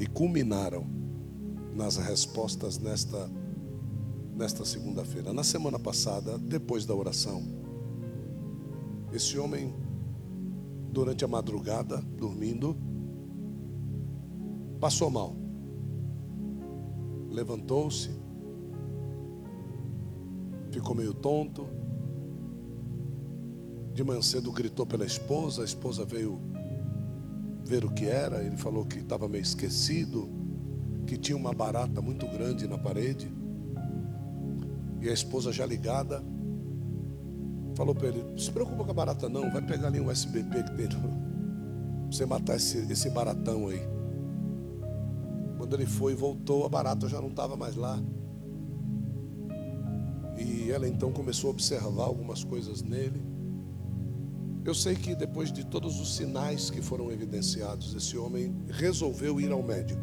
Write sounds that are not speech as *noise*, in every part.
e culminaram nas respostas nesta nesta segunda-feira. Na semana passada, depois da oração, esse homem durante a madrugada, dormindo, passou mal. Levantou-se, ficou meio tonto. De manhã cedo gritou pela esposa, a esposa veio ver o que era. Ele falou que estava meio esquecido, que tinha uma barata muito grande na parede. E a esposa já ligada falou para ele: se preocupa com a barata, não. Vai pegar ali um SBP que tem. Você matar esse, esse baratão aí. Quando ele foi e voltou, a barata já não estava mais lá. E ela então começou a observar algumas coisas nele. Eu sei que depois de todos os sinais que foram evidenciados, esse homem resolveu ir ao médico.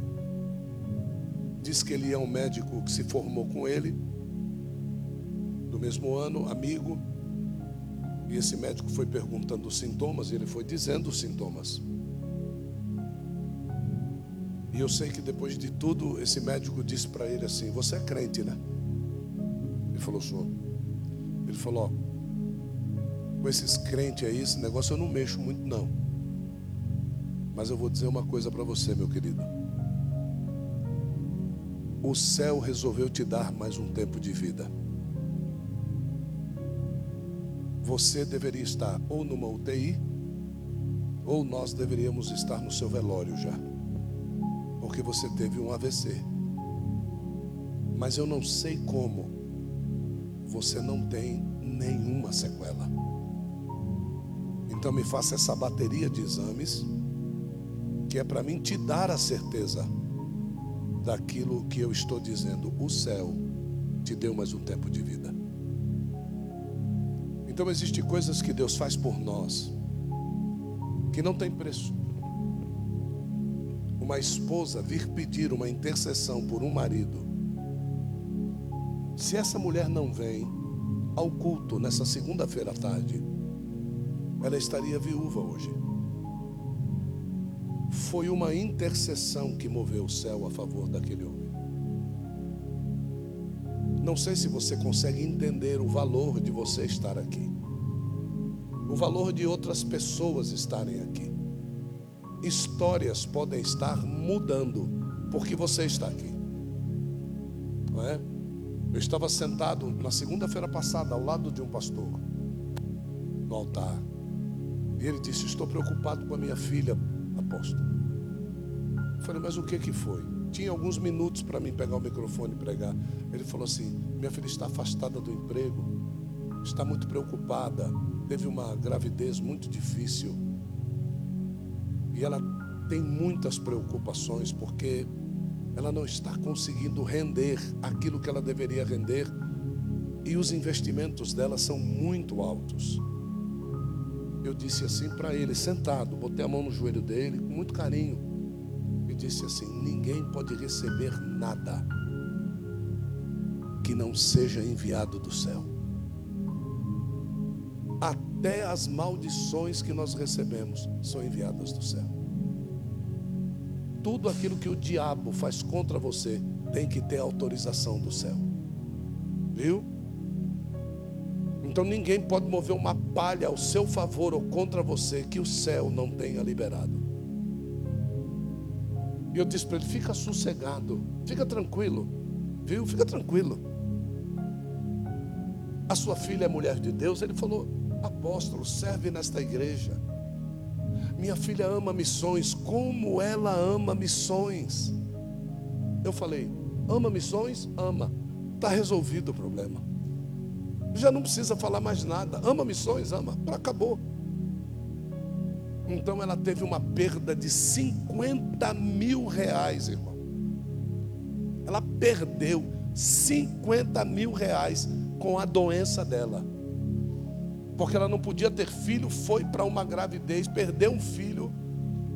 Diz que ele é um médico que se formou com ele, do mesmo ano, amigo. E esse médico foi perguntando os sintomas e ele foi dizendo os sintomas. E eu sei que depois de tudo, esse médico disse para ele assim: Você é crente, né? Ele falou: Sou. Ele falou: Com esses crentes aí, esse negócio eu não mexo muito, não. Mas eu vou dizer uma coisa para você, meu querido. O céu resolveu te dar mais um tempo de vida. Você deveria estar ou numa UTI, ou nós deveríamos estar no seu velório já porque você teve um AVC. Mas eu não sei como você não tem nenhuma sequela. Então me faça essa bateria de exames, que é para mim te dar a certeza daquilo que eu estou dizendo. O céu te deu mais um tempo de vida. Então existem coisas que Deus faz por nós que não tem preço uma esposa vir pedir uma intercessão por um marido, se essa mulher não vem ao culto nessa segunda-feira à tarde, ela estaria viúva hoje. Foi uma intercessão que moveu o céu a favor daquele homem. Não sei se você consegue entender o valor de você estar aqui, o valor de outras pessoas estarem aqui histórias podem estar mudando porque você está aqui. Não é? Eu estava sentado na segunda-feira passada ao lado de um pastor no altar. E ele disse: Estou preocupado com a minha filha, apóstolo. Eu falei, mas o que que foi? Tinha alguns minutos para mim pegar o microfone e pregar. Ele falou assim: Minha filha está afastada do emprego, está muito preocupada, teve uma gravidez muito difícil e ela tem muitas preocupações porque ela não está conseguindo render aquilo que ela deveria render e os investimentos dela são muito altos. Eu disse assim para ele, sentado, botei a mão no joelho dele com muito carinho e disse assim: ninguém pode receber nada que não seja enviado do céu. Até as maldições que nós recebemos são enviadas do céu tudo aquilo que o diabo faz contra você tem que ter autorização do céu. Viu? Então ninguém pode mover uma palha ao seu favor ou contra você que o céu não tenha liberado. E eu disse para ele: fica sossegado, fica tranquilo, viu? Fica tranquilo. A sua filha é mulher de Deus? Ele falou: apóstolo, serve nesta igreja. Minha filha ama missões, como ela ama missões. Eu falei: ama missões? Ama. Está resolvido o problema. Já não precisa falar mais nada. Ama missões? Ama. Acabou. Então ela teve uma perda de 50 mil reais, irmão. Ela perdeu 50 mil reais com a doença dela porque ela não podia ter filho, foi para uma gravidez, perdeu um filho,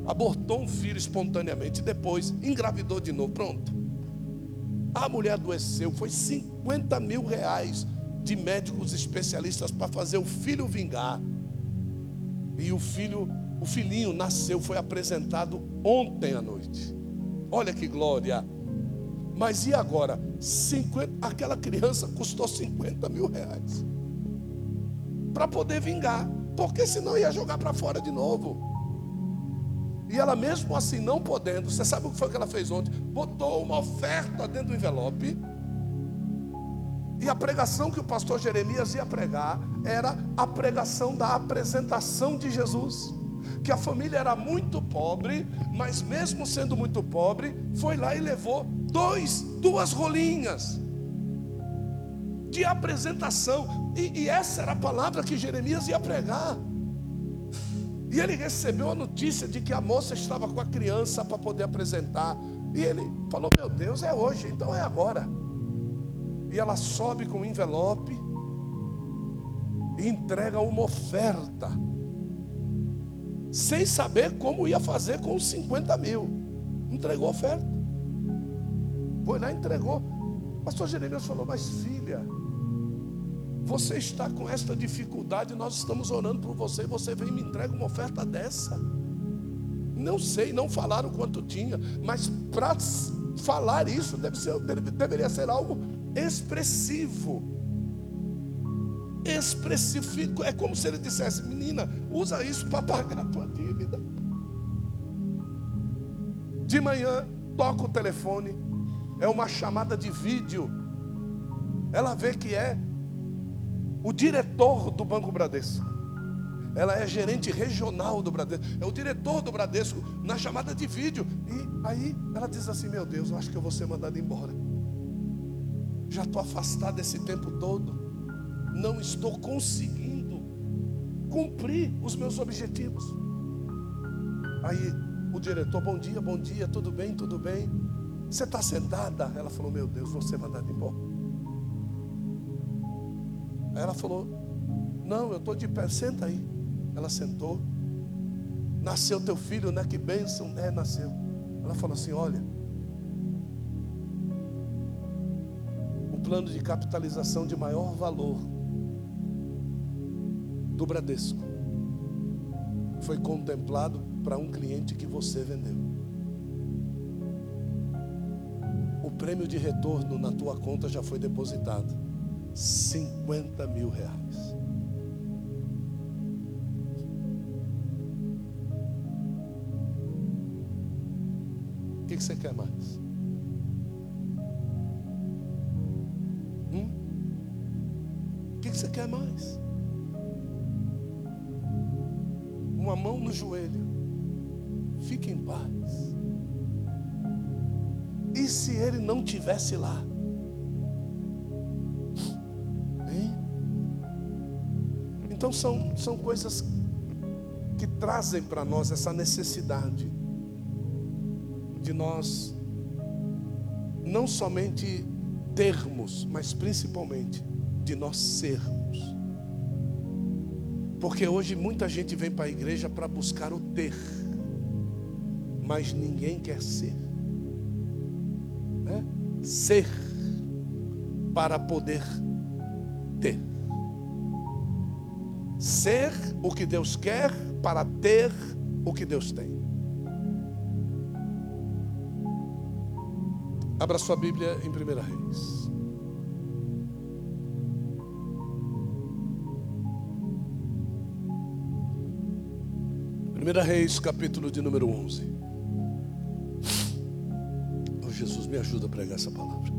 abortou um filho espontaneamente, depois engravidou de novo. Pronto. A mulher adoeceu, foi 50 mil reais de médicos especialistas para fazer o filho vingar. E o filho, o filhinho nasceu, foi apresentado ontem à noite. Olha que glória. Mas e agora? 50, aquela criança custou 50 mil reais para poder vingar, porque senão ia jogar para fora de novo. E ela mesmo assim não podendo, você sabe o que foi que ela fez ontem? Botou uma oferta dentro do envelope. E a pregação que o pastor Jeremias ia pregar era a pregação da apresentação de Jesus. Que a família era muito pobre, mas mesmo sendo muito pobre, foi lá e levou dois, duas rolinhas de apresentação. E, e essa era a palavra que Jeremias ia pregar. E ele recebeu a notícia de que a moça estava com a criança para poder apresentar. E ele falou: Meu Deus, é hoje, então é agora. E ela sobe com um envelope e entrega uma oferta, sem saber como ia fazer com os 50 mil. Entregou a oferta. Foi lá e entregou. O pastor Jeremias falou: Mas filha, você está com esta dificuldade, nós estamos orando por você, você vem e me entrega uma oferta dessa. Não sei, não falaram quanto tinha, mas para falar isso deve ser, deveria ser algo expressivo. Expressivo. É como se ele dissesse: Menina, usa isso para pagar a tua dívida. De manhã, toca o telefone, é uma chamada de vídeo. Ela vê que é o diretor do Banco Bradesco. Ela é gerente regional do Bradesco. É o diretor do Bradesco na chamada de vídeo. E aí ela diz assim: Meu Deus, eu acho que eu vou ser mandado embora. Já estou afastado esse tempo todo. Não estou conseguindo cumprir os meus objetivos. Aí o diretor, bom dia, bom dia, tudo bem, tudo bem. Você está sentada? Ela falou: Meu Deus, vou ser mandada embora. Aí ela falou: Não, eu estou de pé, senta aí. Ela sentou. Nasceu teu filho, né? Que bênção. É, nasceu. Ela falou assim: Olha, plano de capitalização de maior valor do Bradesco foi contemplado para um cliente que você vendeu. O prêmio de retorno na tua conta já foi depositado. 50 mil reais. O que, que você quer mais? Você quer mais? Uma mão no joelho. Fique em paz. E se ele não tivesse lá? Então são, são coisas que trazem para nós essa necessidade de nós não somente termos, mas principalmente de nós sermos. Porque hoje muita gente vem para a igreja para buscar o ter, mas ninguém quer ser. Né? Ser para poder ter ser o que Deus quer para ter o que Deus tem. Abra sua Bíblia em 1 Reis. Primeira Reis, capítulo de número 11. Oh, Jesus, me ajuda a pregar essa palavra.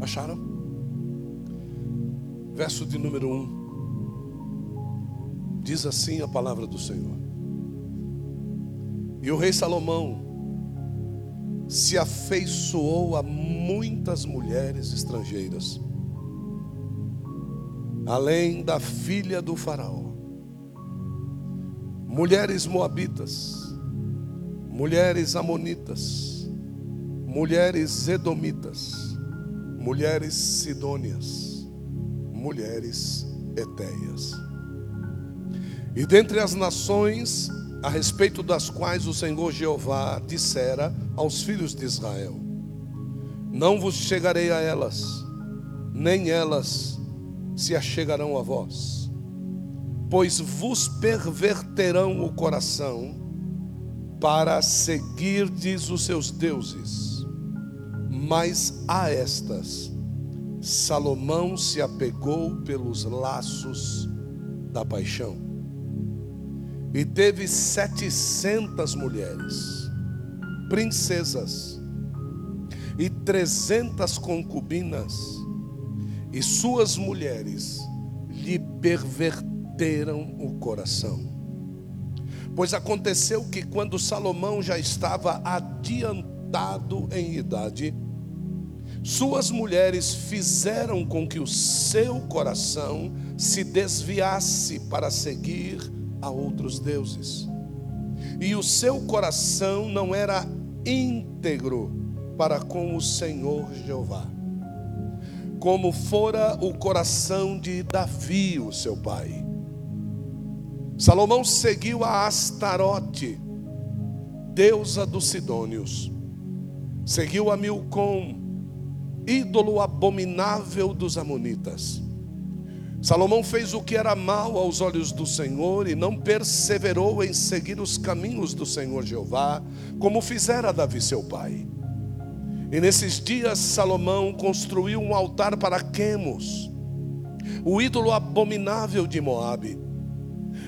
Acharam? Verso de número 1. Diz assim a palavra do Senhor. E o rei Salomão se afeiçoou a muitas mulheres estrangeiras, além da filha do Faraó, mulheres moabitas, mulheres amonitas, mulheres edomitas, mulheres sidônias, mulheres etéias. E dentre as nações a respeito das quais o Senhor Jeová dissera aos filhos de Israel: Não vos chegarei a elas, nem elas se achegarão a vós, pois vos perverterão o coração para seguirdes os seus deuses. Mas a estas Salomão se apegou pelos laços da paixão e teve setecentas mulheres, princesas e trezentas concubinas, e suas mulheres lhe perverteram o coração. Pois aconteceu que quando Salomão já estava adiantado em idade, suas mulheres fizeram com que o seu coração se desviasse para seguir a outros deuses. E o seu coração não era íntegro para com o Senhor Jeová, como fora o coração de Davi, o seu pai. Salomão seguiu a Astarote, deusa dos Sidônios, seguiu a Milcom, ídolo abominável dos Amonitas Salomão fez o que era mal aos olhos do Senhor e não perseverou em seguir os caminhos do Senhor Jeová, como fizera Davi seu pai. E nesses dias Salomão construiu um altar para Quemos, o ídolo abominável de Moabe,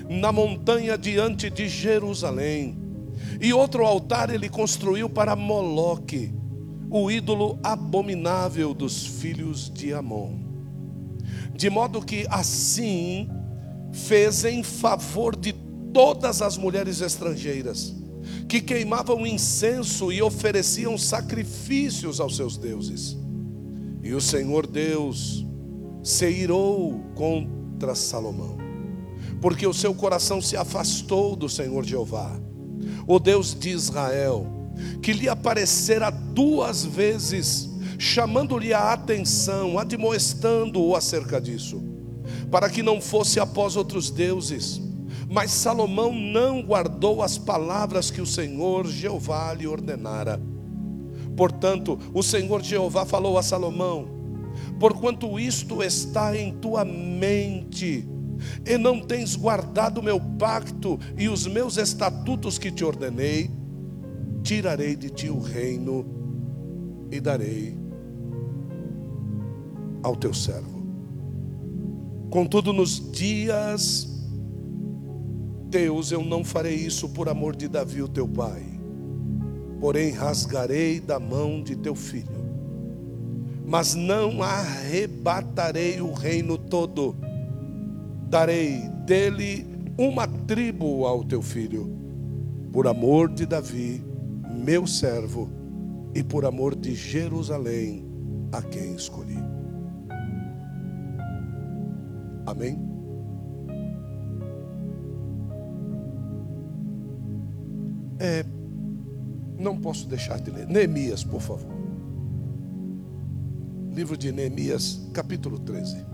na montanha diante de Jerusalém. E outro altar ele construiu para Moloque, o ídolo abominável dos filhos de Amon de modo que assim fez em favor de todas as mulheres estrangeiras que queimavam incenso e ofereciam sacrifícios aos seus deuses. E o Senhor Deus se irou contra Salomão, porque o seu coração se afastou do Senhor Jeová, o Deus de Israel, que lhe aparecera duas vezes chamando-lhe a atenção, admoestando-o acerca disso, para que não fosse após outros deuses. Mas Salomão não guardou as palavras que o Senhor Jeová lhe ordenara. Portanto, o Senhor Jeová falou a Salomão: Porquanto isto está em tua mente, e não tens guardado meu pacto e os meus estatutos que te ordenei, tirarei de ti o reino e darei ao teu servo. Contudo, nos dias teus eu não farei isso por amor de Davi, o teu pai, porém rasgarei da mão de teu filho, mas não arrebatarei o reino todo, darei dele uma tribo ao teu filho, por amor de Davi, meu servo, e por amor de Jerusalém, a quem escolhi. Amém? É, não posso deixar de ler. Neemias, por favor. Livro de Neemias, capítulo 13.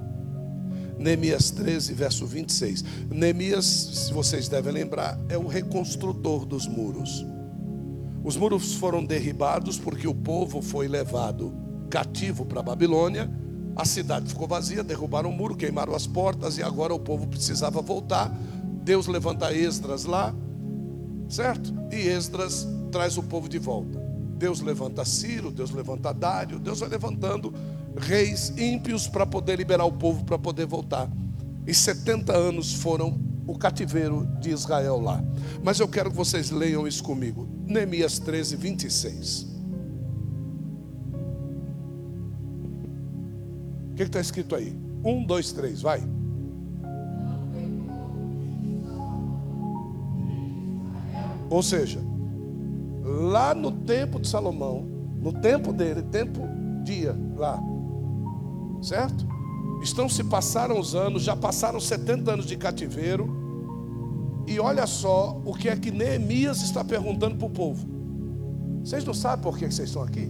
Neemias 13, verso 26. Neemias, se vocês devem lembrar, é o reconstrutor dos muros. Os muros foram derribados porque o povo foi levado cativo para a Babilônia a cidade ficou vazia, derrubaram o muro, queimaram as portas e agora o povo precisava voltar. Deus levanta Esdras lá, certo? E Esdras traz o povo de volta. Deus levanta Ciro, Deus levanta Dário, Deus vai levantando reis ímpios para poder liberar o povo para poder voltar. E 70 anos foram o cativeiro de Israel lá. Mas eu quero que vocês leiam isso comigo. Neemias 13, 26. O que está escrito aí? Um, dois, três, vai. Ou seja, lá no tempo de Salomão, no tempo dele, tempo dia lá, certo? Estão se passaram os anos, já passaram 70 anos de cativeiro, e olha só o que é que Neemias está perguntando para o povo. Vocês não sabem por que vocês estão aqui?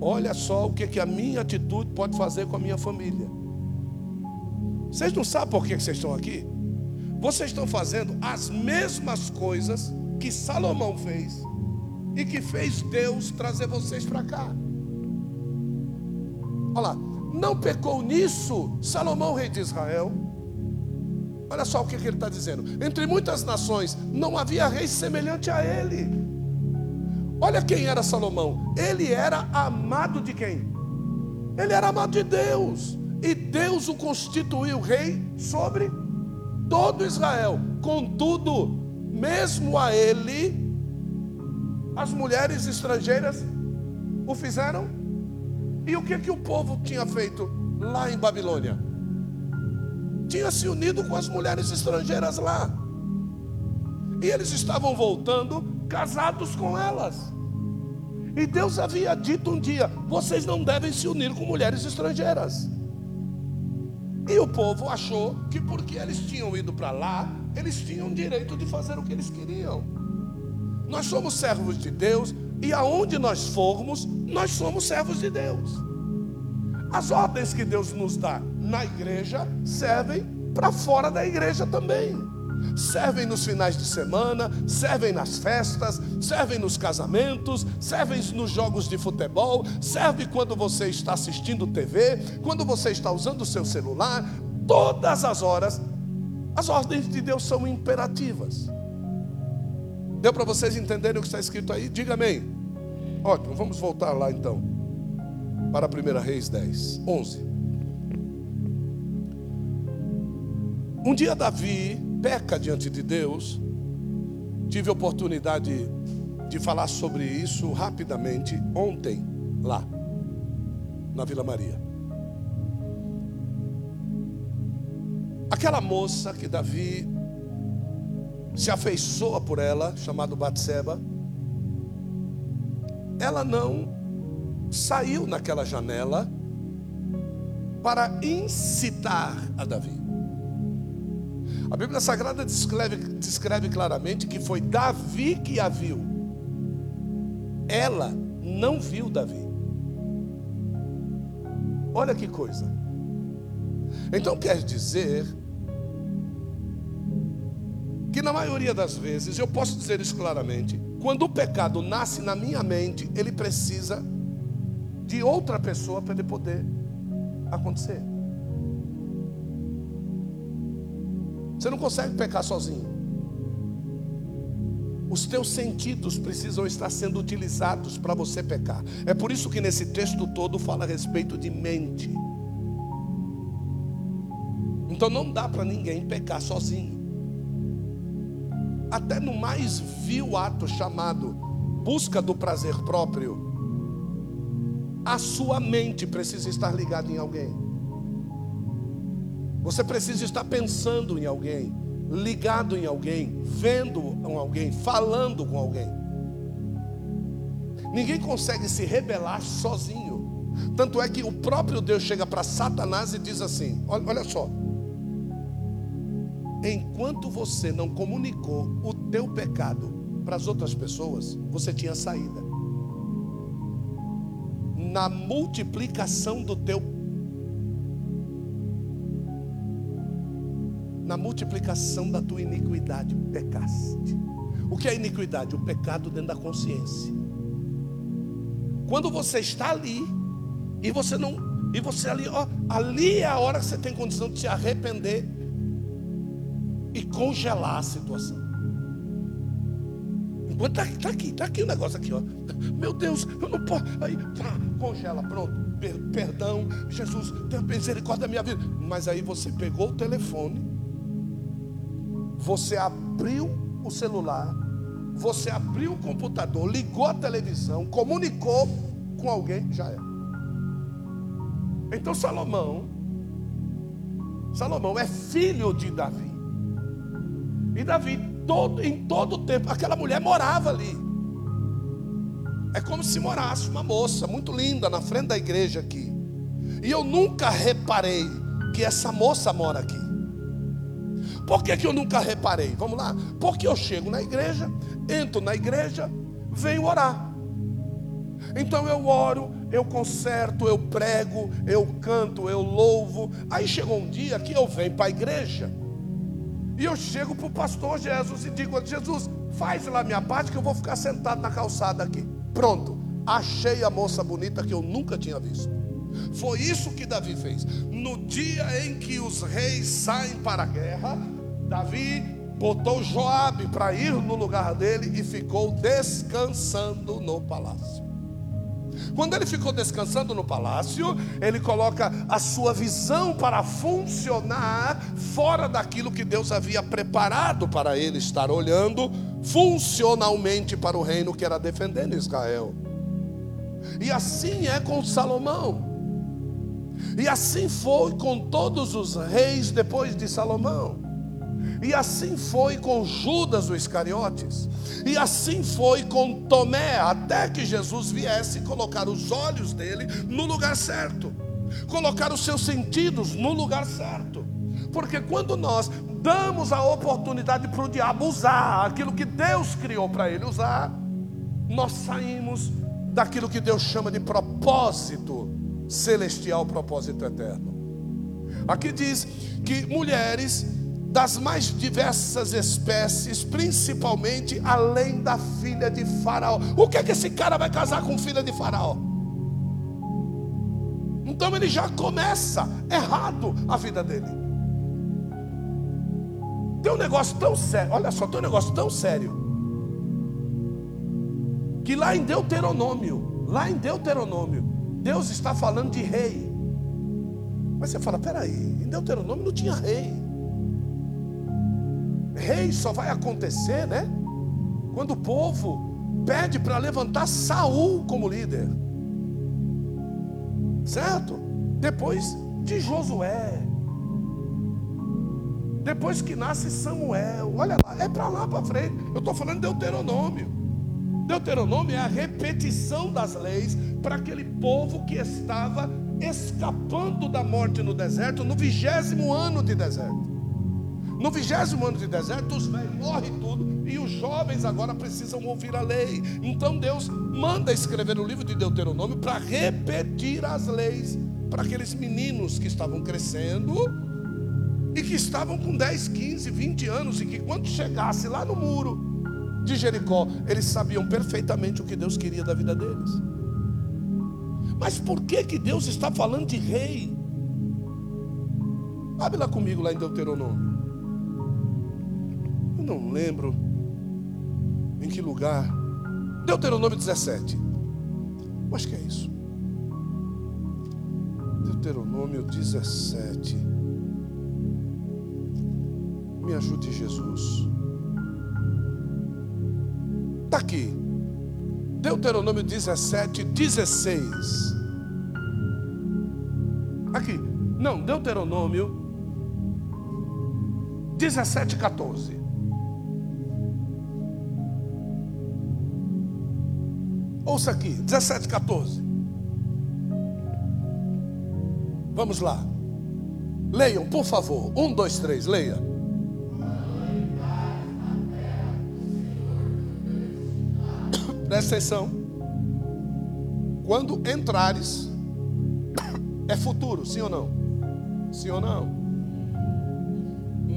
Olha só o que, que a minha atitude pode fazer com a minha família. Vocês não sabem por que vocês estão aqui? Vocês estão fazendo as mesmas coisas que Salomão fez e que fez Deus trazer vocês para cá. Olha lá, não pecou nisso Salomão, rei de Israel. Olha só o que, que ele está dizendo. Entre muitas nações não havia rei semelhante a ele. Olha quem era Salomão. Ele era amado de quem? Ele era amado de Deus. E Deus o constituiu rei sobre todo Israel. Contudo, mesmo a ele, as mulheres estrangeiras o fizeram. E o que que o povo tinha feito lá em Babilônia? Tinha se unido com as mulheres estrangeiras lá. E eles estavam voltando casados com elas. E Deus havia dito um dia: vocês não devem se unir com mulheres estrangeiras. E o povo achou que porque eles tinham ido para lá, eles tinham direito de fazer o que eles queriam. Nós somos servos de Deus e aonde nós formos, nós somos servos de Deus. As ordens que Deus nos dá na igreja servem para fora da igreja também. Servem nos finais de semana, servem nas festas, servem nos casamentos, servem nos jogos de futebol, serve quando você está assistindo TV, quando você está usando o seu celular, todas as horas. As ordens de Deus são imperativas. Deu para vocês entenderem o que está escrito aí? Diga amém. Ótimo, vamos voltar lá então. Para 1 Reis 10, 11. Um dia Davi peca diante de Deus. Tive oportunidade de falar sobre isso rapidamente ontem, lá, na Vila Maria. Aquela moça que Davi se afeiçoa por ela, chamada Batseba, ela não saiu naquela janela para incitar a Davi. A Bíblia Sagrada descreve, descreve claramente que foi Davi que a viu. Ela não viu Davi. Olha que coisa. Então quer dizer que na maioria das vezes, eu posso dizer isso claramente, quando o pecado nasce na minha mente, ele precisa de outra pessoa para ele poder acontecer. Você não consegue pecar sozinho. Os teus sentidos precisam estar sendo utilizados para você pecar. É por isso que nesse texto todo fala a respeito de mente. Então não dá para ninguém pecar sozinho. Até no mais vil ato chamado busca do prazer próprio, a sua mente precisa estar ligada em alguém. Você precisa estar pensando em alguém, ligado em alguém, vendo alguém, falando com alguém. Ninguém consegue se rebelar sozinho. Tanto é que o próprio Deus chega para Satanás e diz assim: olha, olha só. Enquanto você não comunicou o teu pecado para as outras pessoas, você tinha saída. Na multiplicação do teu na multiplicação da tua iniquidade pecaste. O que é iniquidade? O pecado dentro da consciência. Quando você está ali e você não e você ali, ó, ali é a hora que você tem condição de se arrepender e congelar a situação. Está tá aqui, está aqui o negócio aqui, ó. Meu Deus, eu não posso. Aí, tá, congela, pronto. Per, perdão, Jesus, tenha misericórdia da minha vida. Mas aí você pegou o telefone você abriu o celular, você abriu o computador, ligou a televisão, comunicou com alguém, já é. Então Salomão, Salomão é filho de Davi. E Davi, todo, em todo o tempo, aquela mulher morava ali. É como se morasse uma moça muito linda na frente da igreja aqui. E eu nunca reparei que essa moça mora aqui. Por que, que eu nunca reparei? Vamos lá. Porque eu chego na igreja, entro na igreja, venho orar. Então eu oro, eu conserto, eu prego, eu canto, eu louvo. Aí chegou um dia que eu venho para a igreja e eu chego para o pastor Jesus e digo: Jesus, faz lá minha parte que eu vou ficar sentado na calçada aqui. Pronto, achei a moça bonita que eu nunca tinha visto. Foi isso que Davi fez. No dia em que os reis saem para a guerra, Davi botou Joabe para ir no lugar dele e ficou descansando no palácio. Quando ele ficou descansando no palácio, ele coloca a sua visão para funcionar fora daquilo que Deus havia preparado para ele estar olhando funcionalmente para o reino que era defendendo Israel. E assim é com Salomão. E assim foi com todos os reis depois de Salomão. E assim foi com Judas o Iscariotes. E assim foi com Tomé, até que Jesus viesse colocar os olhos dele no lugar certo, colocar os seus sentidos no lugar certo. Porque quando nós damos a oportunidade para o diabo usar aquilo que Deus criou para ele usar, nós saímos daquilo que Deus chama de propósito celestial, propósito eterno. Aqui diz que mulheres das mais diversas espécies, principalmente além da filha de Faraó. O que é que esse cara vai casar com filha de Faraó? Então ele já começa errado a vida dele. Tem um negócio tão sério, olha só, tem um negócio tão sério. Que lá em Deuteronômio, lá em Deuteronômio, Deus está falando de rei. Mas você fala, peraí, em Deuteronômio não tinha rei rei só vai acontecer, né? Quando o povo pede para levantar Saul como líder. Certo? Depois de Josué. Depois que nasce Samuel. Olha lá, é para lá para frente. Eu estou falando de Deuteronômio. Deuteronômio é a repetição das leis para aquele povo que estava escapando da morte no deserto, no vigésimo ano de deserto. No vigésimo ano de deserto, os velhos morrem tudo e os jovens agora precisam ouvir a lei. Então Deus manda escrever o livro de Deuteronômio para repetir as leis para aqueles meninos que estavam crescendo e que estavam com 10, 15, 20 anos e que quando chegasse lá no muro de Jericó, eles sabiam perfeitamente o que Deus queria da vida deles. Mas por que que Deus está falando de rei? Abre lá comigo lá em Deuteronômio não lembro em que lugar. Deuteronômio 17. Eu acho que é isso. Deuteronômio 17. Me ajude, Jesus. Está aqui. Deuteronômio 17, 16. Aqui. Não, Deuteronômio 17, 14. Ouça aqui, 17, 14. Vamos lá. Leiam, por favor. Um, dois, três, leia. Presta atenção. Quando entrares, é futuro, sim ou não? Sim ou não?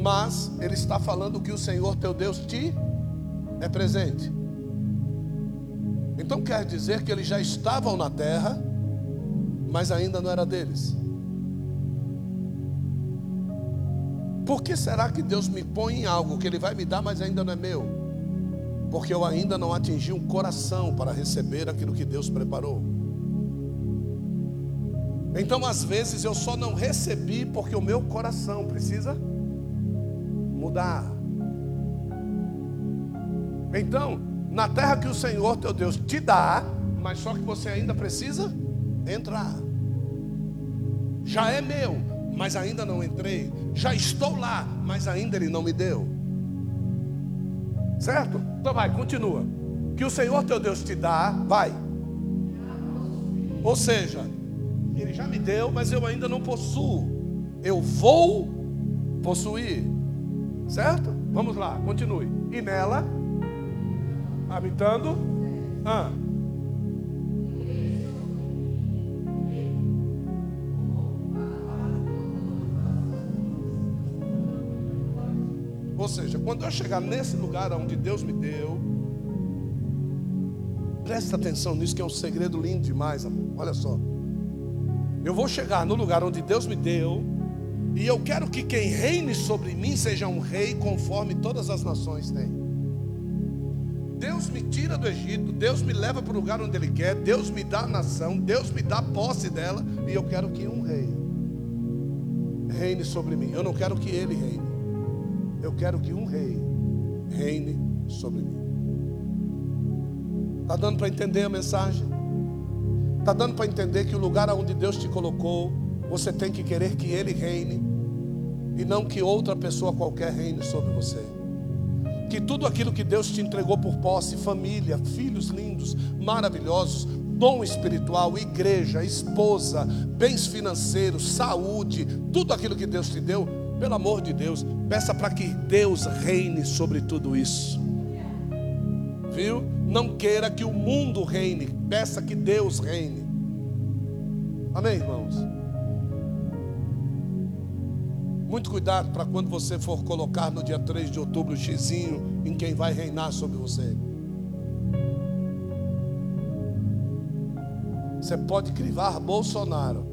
Mas ele está falando que o Senhor teu Deus te é presente. Então quer dizer que eles já estavam na terra, mas ainda não era deles. Por que será que Deus me põe em algo que Ele vai me dar, mas ainda não é meu? Porque eu ainda não atingi um coração para receber aquilo que Deus preparou. Então, às vezes, eu só não recebi porque o meu coração precisa mudar. Então, na terra que o Senhor teu Deus te dá, mas só que você ainda precisa entrar. Já é meu, mas ainda não entrei. Já estou lá, mas ainda Ele não me deu. Certo? Então vai, continua. Que o Senhor teu Deus te dá, vai. Ou seja, Ele já me deu, mas eu ainda não possuo. Eu vou possuir. Certo? Vamos lá, continue. E nela habitando. Ah. Ou seja, quando eu chegar nesse lugar onde Deus me deu, presta atenção nisso que é um segredo lindo demais, amor. Olha só. Eu vou chegar no lugar onde Deus me deu, e eu quero que quem reine sobre mim seja um rei conforme todas as nações têm. Deus me tira do Egito, Deus me leva para o lugar onde Ele quer, Deus me dá a nação, Deus me dá posse dela, e eu quero que um rei reine sobre mim. Eu não quero que ele reine, eu quero que um rei reine sobre mim. Está dando para entender a mensagem? Está dando para entender que o lugar onde Deus te colocou, você tem que querer que Ele reine, e não que outra pessoa qualquer reine sobre você. Que tudo aquilo que Deus te entregou por posse, família, filhos lindos, maravilhosos, dom espiritual, igreja, esposa, bens financeiros, saúde, tudo aquilo que Deus te deu, pelo amor de Deus, peça para que Deus reine sobre tudo isso. Viu? Não queira que o mundo reine, peça que Deus reine. Amém, irmãos? Muito cuidado para quando você for colocar no dia 3 de outubro o xizinho em quem vai reinar sobre você. Você pode crivar Bolsonaro,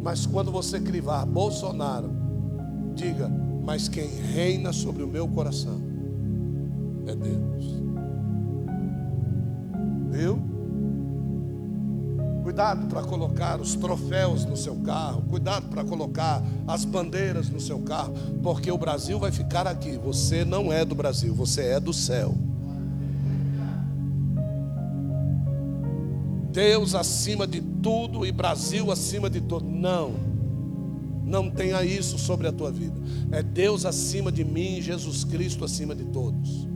mas quando você crivar Bolsonaro, diga: Mas quem reina sobre o meu coração é Deus. Viu? Cuidado para colocar os troféus no seu carro, cuidado para colocar as bandeiras no seu carro, porque o Brasil vai ficar aqui. Você não é do Brasil, você é do céu. Deus acima de tudo e Brasil acima de tudo. Não. Não tenha isso sobre a tua vida. É Deus acima de mim, Jesus Cristo acima de todos.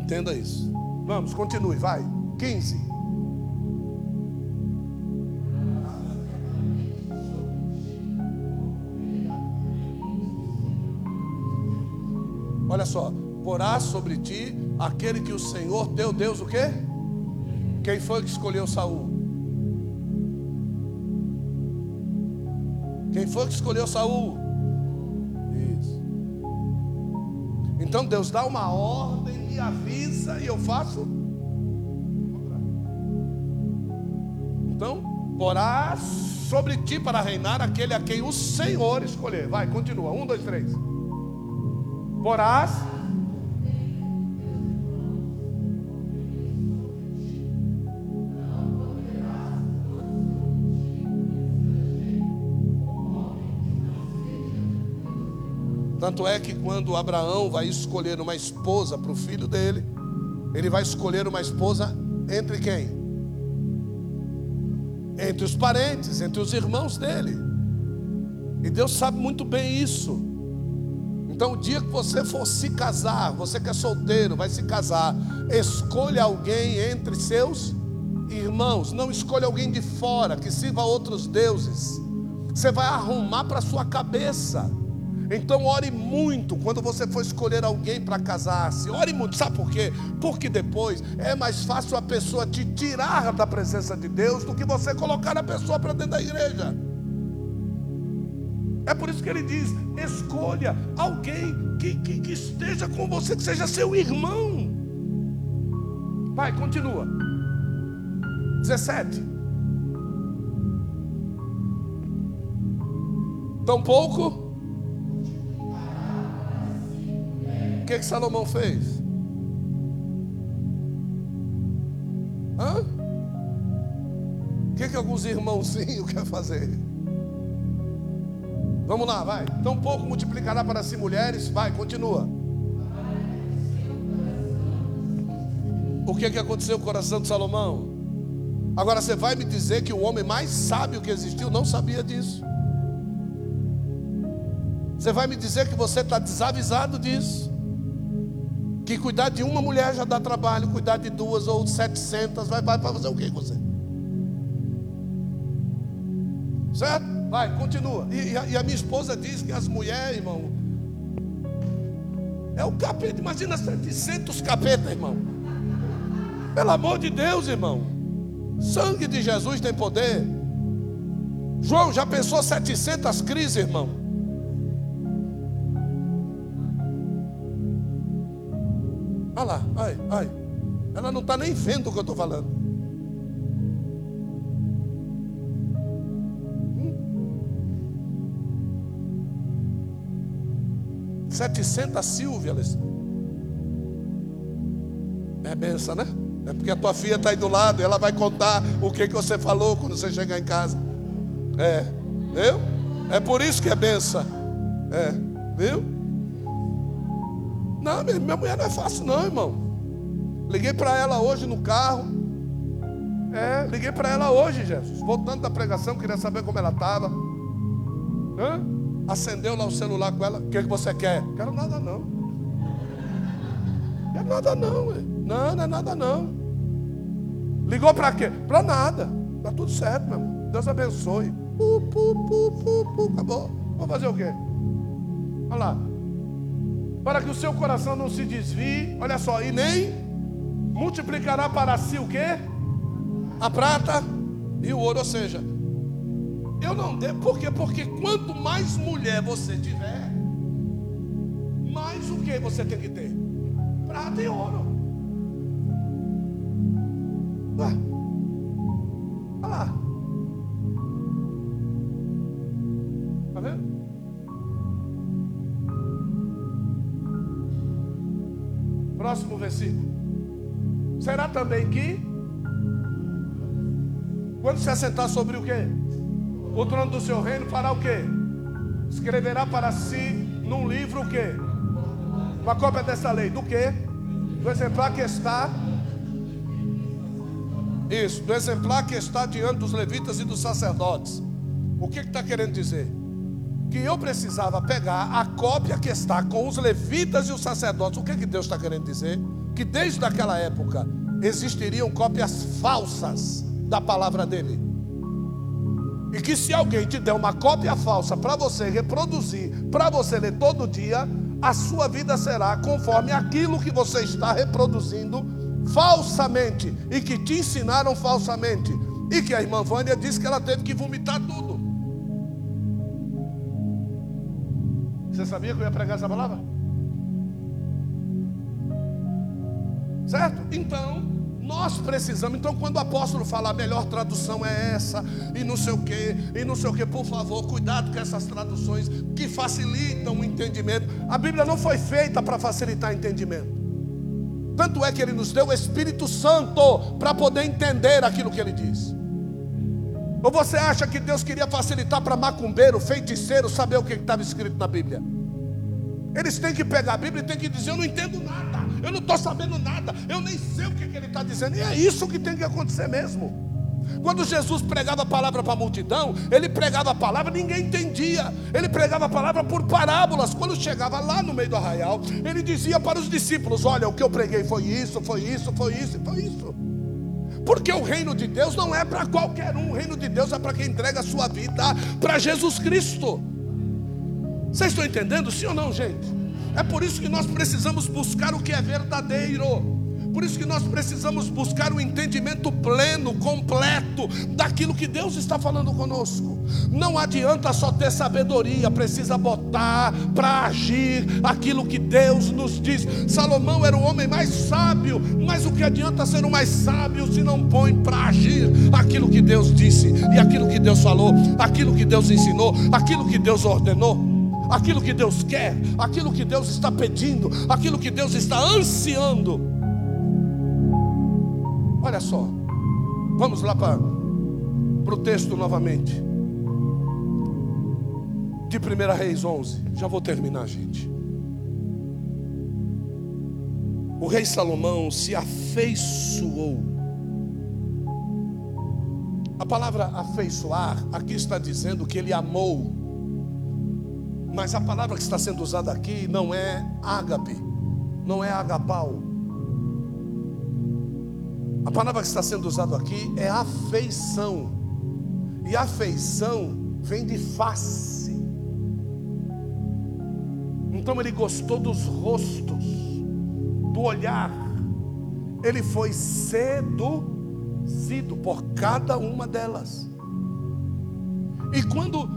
Entenda isso. Vamos, continue, vai. 15. Olha só, porá sobre ti aquele que o Senhor teu Deus o quê? Quem foi que escolheu Saul? Quem foi que escolheu Saul? Isso. Então Deus dá uma ordem, me avisa e eu faço. Então, porá sobre ti para reinar aquele a quem o Senhor escolher. Vai, continua. Um, dois, três. Porás. Tanto é que quando Abraão vai escolher uma esposa para o filho dele, ele vai escolher uma esposa entre quem? Entre os parentes, entre os irmãos dele. E Deus sabe muito bem isso. Então, o dia que você for se casar, você que é solteiro, vai se casar, escolha alguém entre seus irmãos, não escolha alguém de fora que sirva a outros deuses. Você vai arrumar para sua cabeça. Então ore muito quando você for escolher alguém para casar-se. Ore muito, sabe por quê? Porque depois é mais fácil a pessoa te tirar da presença de Deus do que você colocar a pessoa para dentro da igreja. É por isso que ele diz: escolha alguém que, que, que esteja com você, que seja seu irmão. Vai, continua. 17. Tão pouco. O que, que Salomão fez? Hã? O que, que alguns irmãozinhos *laughs* querem fazer? Vamos lá, vai. Tão pouco multiplicará para si mulheres. Vai, continua. O que, que aconteceu com o coração de Salomão? Agora você vai me dizer que o homem mais sábio que existiu não sabia disso. Você vai me dizer que você está desavisado disso. Que cuidar de uma mulher já dá trabalho, cuidar de duas ou setecentas, vai, vai fazer o que você? Certo? Vai, continua. E, e, a, e, a, minha esposa diz que as mulheres, irmão, é o capeta. Imagina 700 capetas, irmão. Pelo amor de Deus, irmão. Sangue de Jesus tem poder. João já pensou 700 crises, irmão. Olha lá, ai, ai. Ela não está nem vendo o que eu estou falando. 700 Silvias. É benção, né? É porque a tua filha está aí do lado, ela vai contar o que, que você falou quando você chegar em casa. É, viu? É por isso que é benção. É, viu? Não, minha mulher não é fácil, não, irmão. Liguei para ela hoje no carro. É, liguei para ela hoje, Jesus. Voltando da pregação, queria saber como ela estava. Acendeu lá o celular com ela. O que, que você quer? Quero nada, não. Quero nada, não. Ué. Não, não é nada não. Ligou para quê? Para nada. Está tudo certo, meu irmão. Deus abençoe. Pu, pu, pu, pu, pu, acabou. Vamos fazer o quê? Olha lá. Para que o seu coração não se desvie, olha só, e nem multiplicará para si o quê? A prata e o ouro, ou seja, eu não devo, por quê? Porque quanto mais mulher você tiver, mais o que você tem que ter? Prata e ouro. Ué, olha lá. Está vendo? Próximo versículo. Será também que, quando se assentar sobre o que? O trono do seu reino fará o que? Escreverá para si num livro o que? Uma cópia dessa lei. Do que? Do exemplar que está isso, do exemplar que está diante dos levitas e dos sacerdotes. O que está que querendo dizer? Que eu precisava pegar a cópia que está com os levitas e os sacerdotes. O que, que Deus está querendo dizer? Que desde aquela época existiriam cópias falsas da palavra dele. E que se alguém te der uma cópia falsa para você reproduzir, para você ler todo dia, a sua vida será conforme aquilo que você está reproduzindo falsamente e que te ensinaram falsamente. E que a irmã Vânia disse que ela teve que vomitar tudo. Você sabia que eu ia pregar essa palavra? Certo? Então, nós precisamos. Então, quando o apóstolo fala a melhor tradução é essa, e não sei o que, e não sei o que, por favor, cuidado com essas traduções que facilitam o entendimento. A Bíblia não foi feita para facilitar entendimento. Tanto é que ele nos deu o Espírito Santo para poder entender aquilo que ele diz. Ou você acha que Deus queria facilitar para macumbeiro, feiticeiro, saber o que estava escrito na Bíblia? Eles têm que pegar a Bíblia e têm que dizer: Eu não entendo nada, eu não estou sabendo nada, eu nem sei o que, que ele está dizendo. E é isso que tem que acontecer mesmo. Quando Jesus pregava a palavra para a multidão, ele pregava a palavra, ninguém entendia. Ele pregava a palavra por parábolas. Quando chegava lá no meio do arraial, ele dizia para os discípulos: Olha, o que eu preguei foi isso, foi isso, foi isso, foi isso. Porque o reino de Deus não é para qualquer um, o reino de Deus é para quem entrega a sua vida para Jesus Cristo. Vocês estão entendendo, sim ou não, gente? É por isso que nós precisamos buscar o que é verdadeiro. Por isso que nós precisamos buscar o entendimento pleno, completo daquilo que Deus está falando conosco. Não adianta só ter sabedoria, precisa botar para agir aquilo que Deus nos diz. Salomão era o homem mais sábio, mas o que adianta ser o mais sábio se não põe para agir aquilo que Deus disse e aquilo que Deus falou, aquilo que Deus ensinou, aquilo que Deus ordenou? Aquilo que Deus quer, aquilo que Deus está pedindo, aquilo que Deus está ansiando. Olha só, vamos lá para o texto novamente. De 1 Reis 11, já vou terminar, gente. O rei Salomão se afeiçoou. A palavra afeiçoar aqui está dizendo que ele amou. Mas a palavra que está sendo usada aqui não é ágape, não é agapau. A palavra que está sendo usada aqui é afeição. E afeição vem de face. Então ele gostou dos rostos, do olhar. Ele foi seduzido por cada uma delas. E quando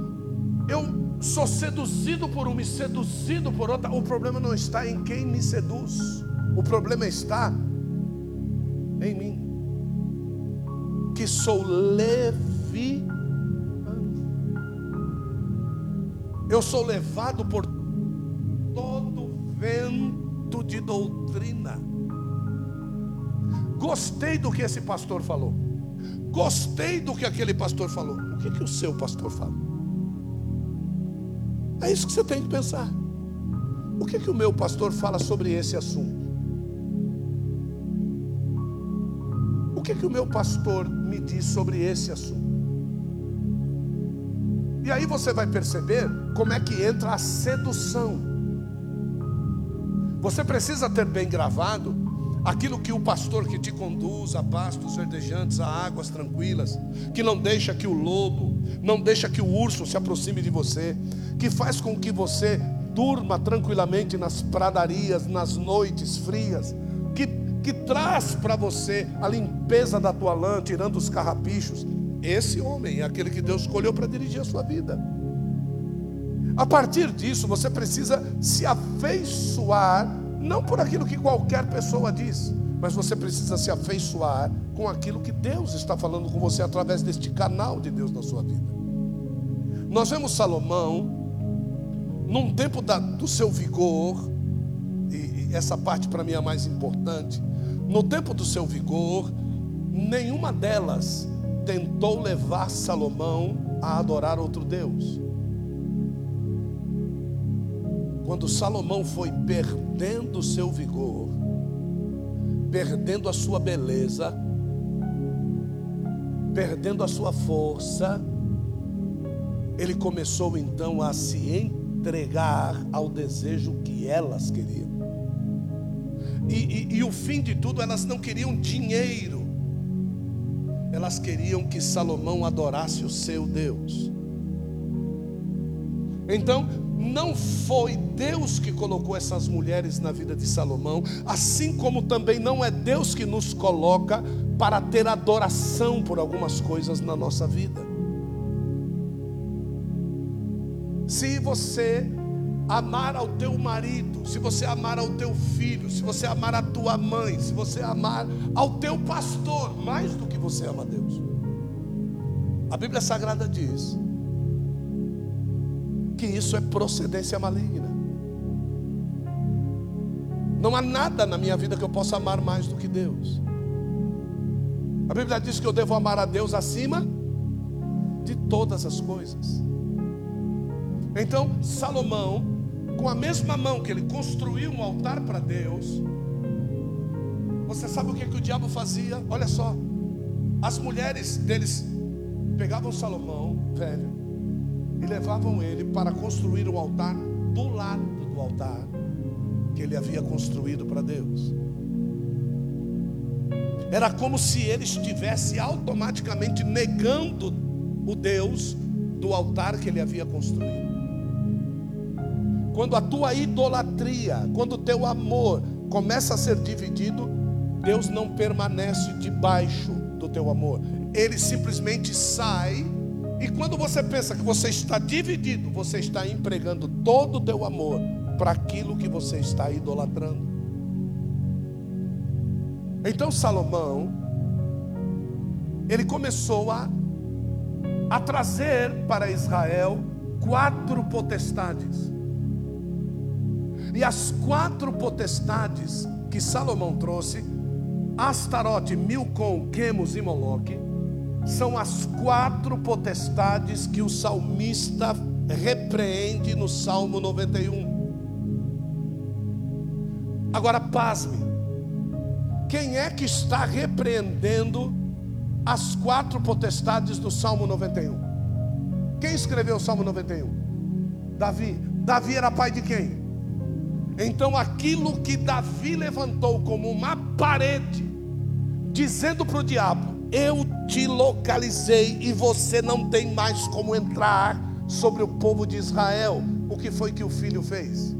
eu sou seduzido por uma e seduzido por outra, o problema não está em quem me seduz. O problema está em mim, que sou leve. Eu sou levado por todo vento de doutrina. Gostei do que esse pastor falou. Gostei do que aquele pastor falou. O que, que o seu pastor fala? É isso que você tem que pensar. O que, que o meu pastor fala sobre esse assunto? O que, que o meu pastor me diz sobre esse assunto? E aí você vai perceber como é que entra a sedução. Você precisa ter bem gravado aquilo que o pastor que te conduz a pastos verdejantes, a águas tranquilas, que não deixa que o lobo, não deixa que o urso se aproxime de você, que faz com que você durma tranquilamente nas pradarias, nas noites frias, que, que traz para você a limpeza da tua lã, tirando os carrapichos. Esse homem é aquele que Deus escolheu para dirigir a sua vida. A partir disso, você precisa se afeiçoar, não por aquilo que qualquer pessoa diz, mas você precisa se afeiçoar com aquilo que Deus está falando com você através deste canal de Deus na sua vida. Nós vemos Salomão num tempo da, do seu vigor, e, e essa parte para mim é a mais importante, no tempo do seu vigor, nenhuma delas tentou levar Salomão a adorar outro Deus. Quando Salomão foi perdendo o seu vigor, perdendo a sua beleza, perdendo a sua força, ele começou então a se entregar ao desejo que elas queriam. E, e, e, o fim de tudo, elas não queriam dinheiro, elas queriam que Salomão adorasse o seu Deus. Então, não foi Deus que colocou essas mulheres na vida de Salomão, assim como também não é Deus que nos coloca para ter adoração por algumas coisas na nossa vida. Se você amar ao teu marido, se você amar ao teu filho, se você amar a tua mãe, se você amar ao teu pastor, mais do que você ama a Deus. A Bíblia Sagrada diz que isso é procedência maligna. Não há nada na minha vida que eu possa amar mais do que Deus. A Bíblia diz que eu devo amar a Deus acima de todas as coisas. Então, Salomão, com a mesma mão que ele construiu um altar para Deus, você sabe o que, que o diabo fazia? Olha só, as mulheres deles pegavam Salomão, velho, e levavam ele para construir um altar do lado do altar que ele havia construído para Deus. Era como se ele estivesse automaticamente negando o Deus do altar que ele havia construído quando a tua idolatria, quando o teu amor começa a ser dividido, Deus não permanece debaixo do teu amor. Ele simplesmente sai. E quando você pensa que você está dividido, você está empregando todo o teu amor para aquilo que você está idolatrando. Então Salomão, ele começou a, a trazer para Israel quatro potestades. E as quatro potestades que Salomão trouxe, Astarote, Milcom, Quemos e Moloque, são as quatro potestades que o salmista repreende no Salmo 91. Agora, pasme, quem é que está repreendendo as quatro potestades do Salmo 91? Quem escreveu o Salmo 91? Davi. Davi era pai de quem? Então aquilo que Davi levantou como uma parede, dizendo para o diabo: Eu te localizei e você não tem mais como entrar sobre o povo de Israel. O que foi que o filho fez?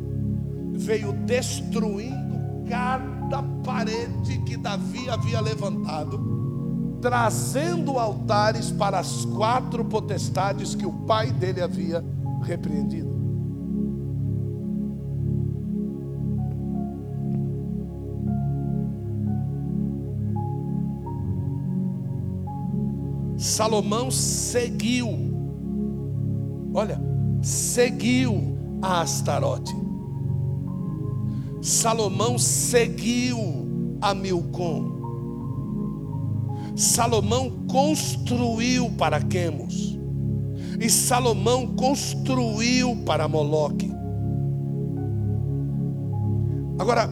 Veio destruindo cada parede que Davi havia levantado, trazendo altares para as quatro potestades que o pai dele havia repreendido. Salomão seguiu, olha, seguiu a Astarote. Salomão seguiu a Milcom. Salomão construiu para Quemos. E Salomão construiu para Moloque. Agora,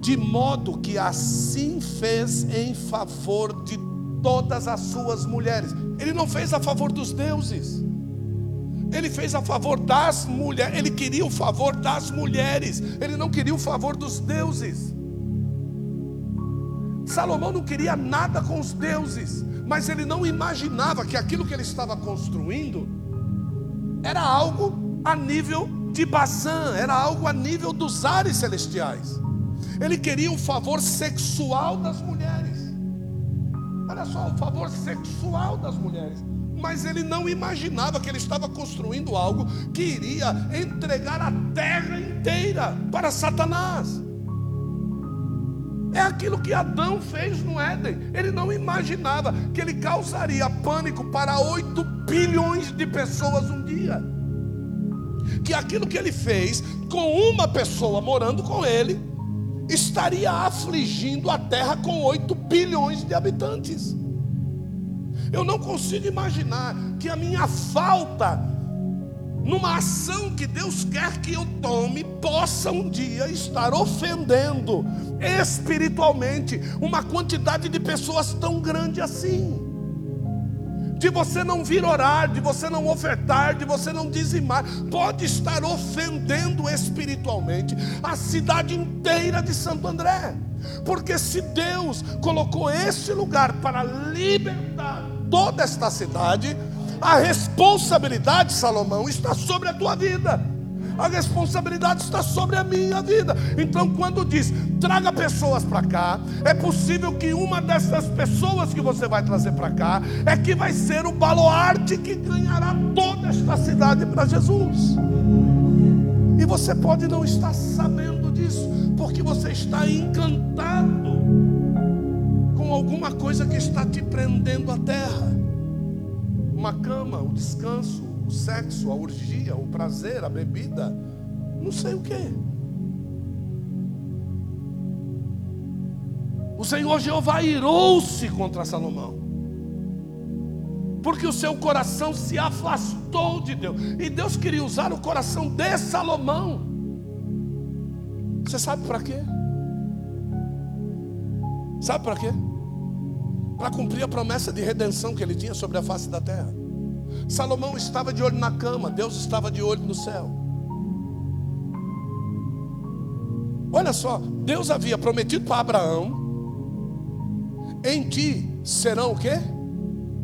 de modo que assim fez em favor de todas as suas mulheres. Ele não fez a favor dos deuses. Ele fez a favor das mulheres, ele queria o favor das mulheres, ele não queria o favor dos deuses. Salomão não queria nada com os deuses, mas ele não imaginava que aquilo que ele estava construindo era algo a nível de Bazã, era algo a nível dos ares celestiais. Ele queria o favor sexual das mulheres. Olha só, o favor sexual das mulheres mas ele não imaginava que ele estava construindo algo que iria entregar a terra inteira para Satanás. É aquilo que Adão fez no Éden. Ele não imaginava que ele causaria pânico para 8 bilhões de pessoas um dia. Que aquilo que ele fez com uma pessoa morando com ele estaria afligindo a terra com 8 bilhões de habitantes. Eu não consigo imaginar que a minha falta, numa ação que Deus quer que eu tome, possa um dia estar ofendendo espiritualmente uma quantidade de pessoas tão grande assim. De você não vir orar, de você não ofertar, de você não dizimar, pode estar ofendendo espiritualmente a cidade inteira de Santo André. Porque se Deus colocou esse lugar para libertar toda esta cidade, a responsabilidade, Salomão, está sobre a tua vida. A responsabilidade está sobre a minha vida. Então, quando diz, traga pessoas para cá, é possível que uma dessas pessoas que você vai trazer para cá é que vai ser o baluarte que ganhará toda esta cidade para Jesus. E você pode não estar sabendo disso, porque você está encantado com alguma coisa que está te prendendo à terra. Uma cama, o descanso, o sexo, a urgia, o prazer, a bebida, não sei o que. O Senhor Jeová irou-se contra Salomão. Porque o seu coração se afastou de Deus. E Deus queria usar o coração de Salomão. Você sabe para quê? Sabe para quê? Para cumprir a promessa de redenção que ele tinha sobre a face da terra. Salomão estava de olho na cama, Deus estava de olho no céu. Olha só, Deus havia prometido para Abraão: em ti serão o quê?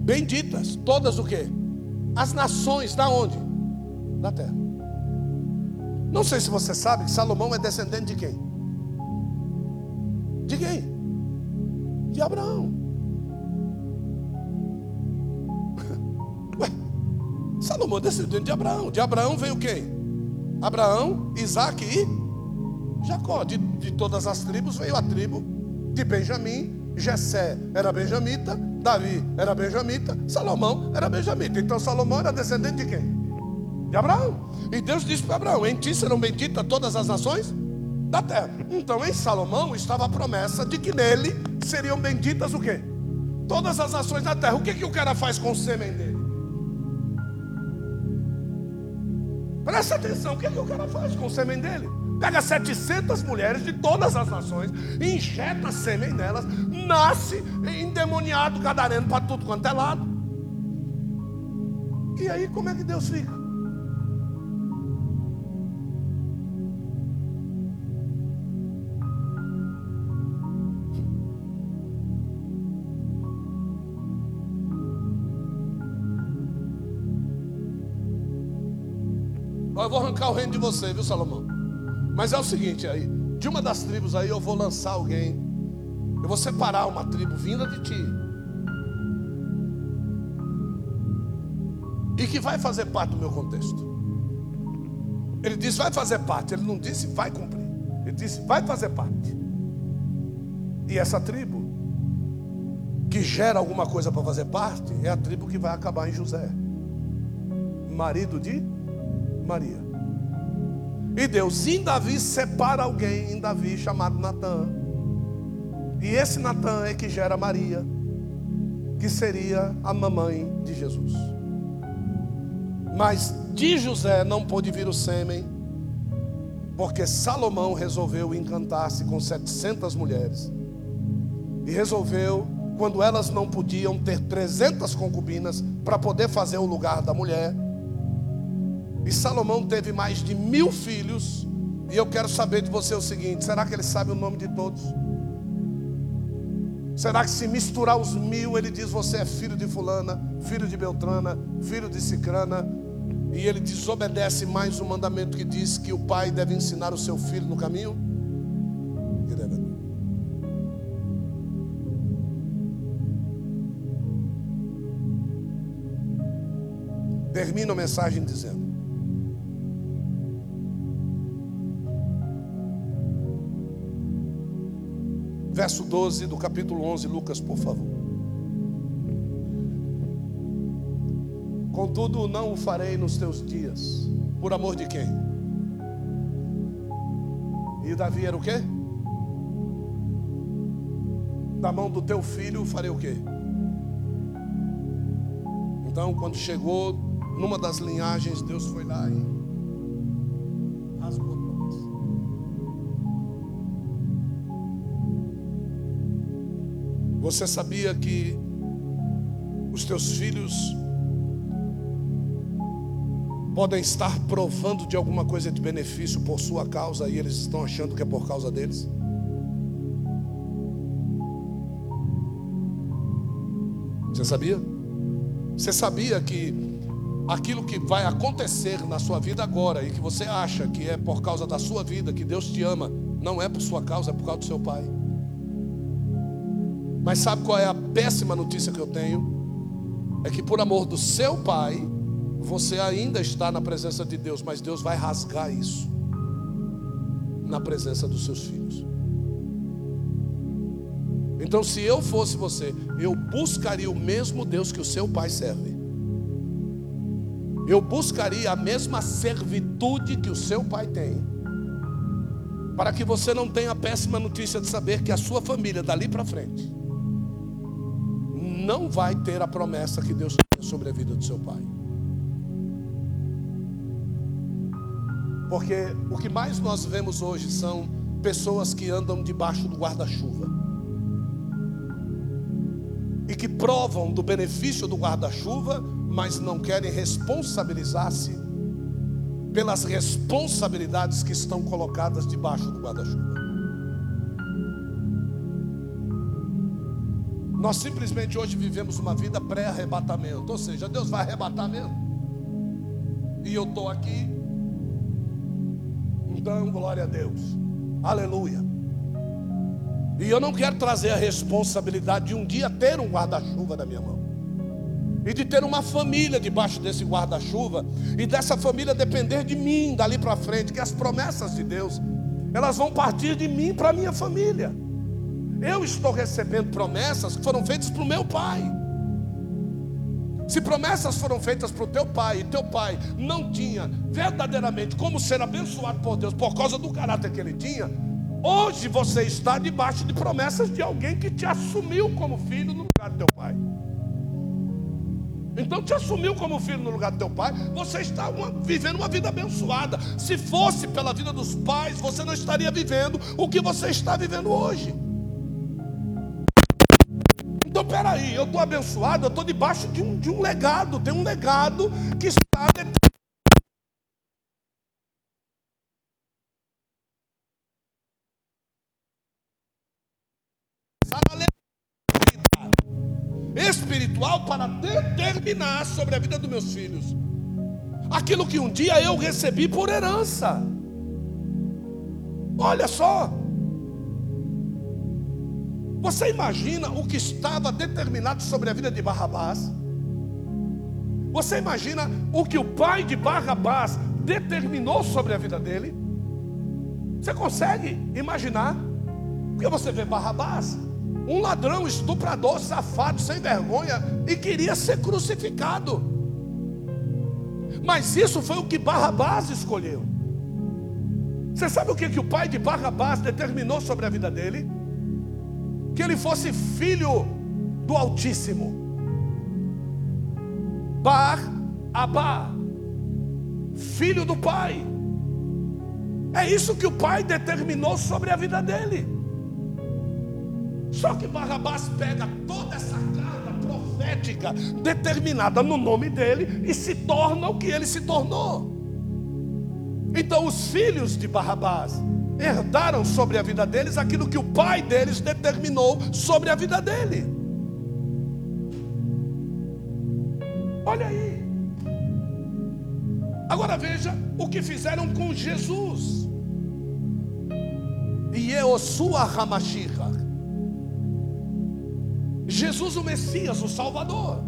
Benditas, todas o quê? As nações da onde? Da terra. Não sei se você sabe que Salomão é descendente de quem? De quem? De Abraão. Salomão descendente de Abraão. De Abraão veio quem? Abraão, Isaac e Jacó. De, de todas as tribos veio a tribo de Benjamim. Jessé era benjamita, Davi era benjamita, Salomão era benjamita. Então Salomão era descendente de quem? De Abraão. E Deus disse para Abraão: Em ti serão benditas todas as nações da terra. Então em Salomão estava a promessa de que nele seriam benditas o quê? Todas as nações da terra. O que, que o cara faz com o sêmen dele? Presta atenção, o que, é que o cara faz com o sêmen dele? Pega 700 mulheres de todas as nações, injeta sêmen nelas, nasce endemoniado, cadareno para tudo quanto é lado. E aí como é que Deus fica? Eu vou arrancar o reino de você, viu, Salomão? Mas é o seguinte aí, de uma das tribos aí eu vou lançar alguém. Eu vou separar uma tribo vinda de ti. E que vai fazer parte do meu contexto. Ele disse vai fazer parte, ele não disse vai cumprir. Ele disse vai fazer parte. E essa tribo que gera alguma coisa para fazer parte é a tribo que vai acabar em José, marido de Maria. E Deus em Davi separa alguém em Davi chamado Natan. E esse Natan é que gera Maria, que seria a mamãe de Jesus. Mas de José não pôde vir o sêmen, porque Salomão resolveu encantar-se com 700 mulheres. E resolveu, quando elas não podiam ter 300 concubinas para poder fazer o lugar da mulher. E Salomão teve mais de mil filhos. E eu quero saber de você o seguinte: será que ele sabe o nome de todos? Será que se misturar os mil, ele diz você é filho de fulana, filho de Beltrana, filho de Cicrana, e ele desobedece mais o mandamento que diz que o pai deve ensinar o seu filho no caminho? Termina a mensagem dizendo: Verso 12 do capítulo 11, Lucas, por favor. Contudo, não o farei nos teus dias. Por amor de quem? E Davi era o quê? Da mão do teu filho farei o quê? Então, quando chegou numa das linhagens, Deus foi lá e Você sabia que os teus filhos podem estar provando de alguma coisa de benefício por sua causa e eles estão achando que é por causa deles? Você sabia? Você sabia que aquilo que vai acontecer na sua vida agora e que você acha que é por causa da sua vida, que Deus te ama, não é por sua causa, é por causa do seu pai. Mas sabe qual é a péssima notícia que eu tenho? É que por amor do seu pai, você ainda está na presença de Deus, mas Deus vai rasgar isso na presença dos seus filhos. Então, se eu fosse você, eu buscaria o mesmo Deus que o seu pai serve. Eu buscaria a mesma servitude que o seu pai tem. Para que você não tenha a péssima notícia de saber que a sua família, dali para frente, não vai ter a promessa que Deus tem sobre a vida do seu pai. Porque o que mais nós vemos hoje são pessoas que andam debaixo do guarda-chuva. E que provam do benefício do guarda-chuva, mas não querem responsabilizar-se pelas responsabilidades que estão colocadas debaixo do guarda-chuva. Nós simplesmente hoje vivemos uma vida pré-arrebatamento, ou seja, Deus vai arrebatar mesmo. E eu estou aqui então, glória a Deus. Aleluia. E eu não quero trazer a responsabilidade de um dia ter um guarda-chuva na minha mão. E de ter uma família debaixo desse guarda-chuva. E dessa família depender de mim dali para frente. Que as promessas de Deus, elas vão partir de mim para minha família. Eu estou recebendo promessas que foram feitas para o meu pai. Se promessas foram feitas para o teu pai, e teu pai não tinha verdadeiramente como ser abençoado por Deus por causa do caráter que ele tinha, hoje você está debaixo de promessas de alguém que te assumiu como filho no lugar do teu pai. Então te assumiu como filho no lugar do teu pai, você está uma, vivendo uma vida abençoada. Se fosse pela vida dos pais, você não estaria vivendo o que você está vivendo hoje. Peraí, eu estou abençoado, eu estou debaixo de um, de um legado, tem um legado que está espiritual para determinar sobre a vida dos meus filhos aquilo que um dia eu recebi por herança. Olha só, você imagina o que estava determinado sobre a vida de Barrabás? Você imagina o que o pai de Barrabás determinou sobre a vida dele? Você consegue imaginar? Porque você vê Barrabás, um ladrão, estuprador, safado, sem vergonha, e queria ser crucificado. Mas isso foi o que Barrabás escolheu. Você sabe o que, que o pai de Barrabás determinou sobre a vida dele? Que ele fosse filho do Altíssimo. Bar Abá, filho do pai. É isso que o pai determinou sobre a vida dele. Só que Barrabás pega toda essa carga profética determinada no nome dele e se torna o que ele se tornou. Então os filhos de Barrabás herdaram sobre a vida deles aquilo que o pai deles determinou sobre a vida dele. Olha aí. Agora veja o que fizeram com Jesus. E Eosua Hamashiach. Jesus o Messias, o Salvador.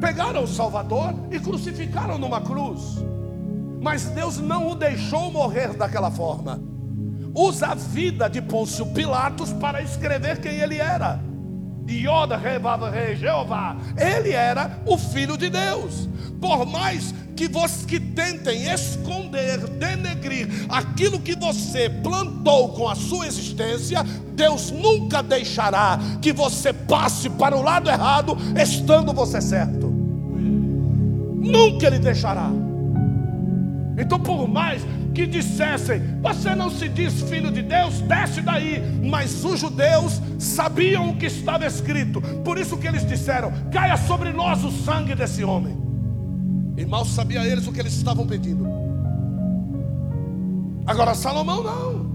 Pegaram o Salvador e crucificaram numa cruz. Mas Deus não o deixou morrer daquela forma. Usa a vida de Pôncio Pilatos para escrever quem ele era. Yoda Rei Jeová. Ele era o filho de Deus. Por mais que vocês que tentem esconder, denegrir aquilo que você plantou com a sua existência, Deus nunca deixará que você passe para o lado errado, estando você certo. Nunca ele deixará. Então, por mais que dissessem, você não se diz filho de Deus, desce daí. Mas os judeus sabiam o que estava escrito, por isso que eles disseram: caia sobre nós o sangue desse homem. E mal sabia eles o que eles estavam pedindo. Agora, Salomão não.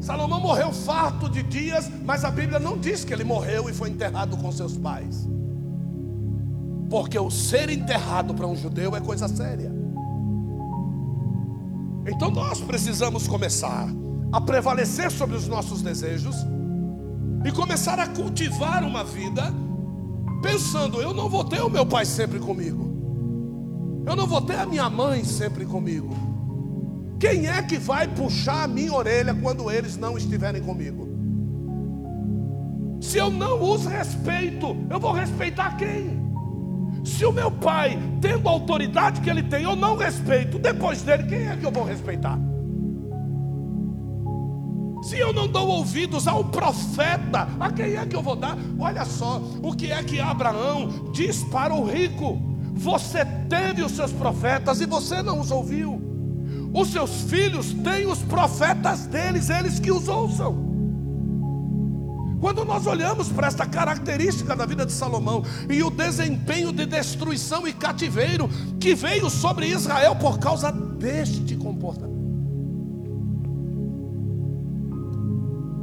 Salomão morreu farto de dias, mas a Bíblia não diz que ele morreu e foi enterrado com seus pais. Porque o ser enterrado para um judeu é coisa séria. Então nós precisamos começar a prevalecer sobre os nossos desejos e começar a cultivar uma vida pensando: eu não vou ter o meu pai sempre comigo, eu não vou ter a minha mãe sempre comigo. Quem é que vai puxar a minha orelha quando eles não estiverem comigo? Se eu não os respeito, eu vou respeitar quem? Se o meu pai, tendo a autoridade que ele tem, eu não respeito, depois dele, quem é que eu vou respeitar? Se eu não dou ouvidos ao profeta, a quem é que eu vou dar? Olha só, o que é que Abraão diz para o rico: Você teve os seus profetas e você não os ouviu. Os seus filhos têm os profetas deles, eles que os ouçam. Quando nós olhamos para esta característica da vida de Salomão e o desempenho de destruição e cativeiro que veio sobre Israel por causa deste comportamento,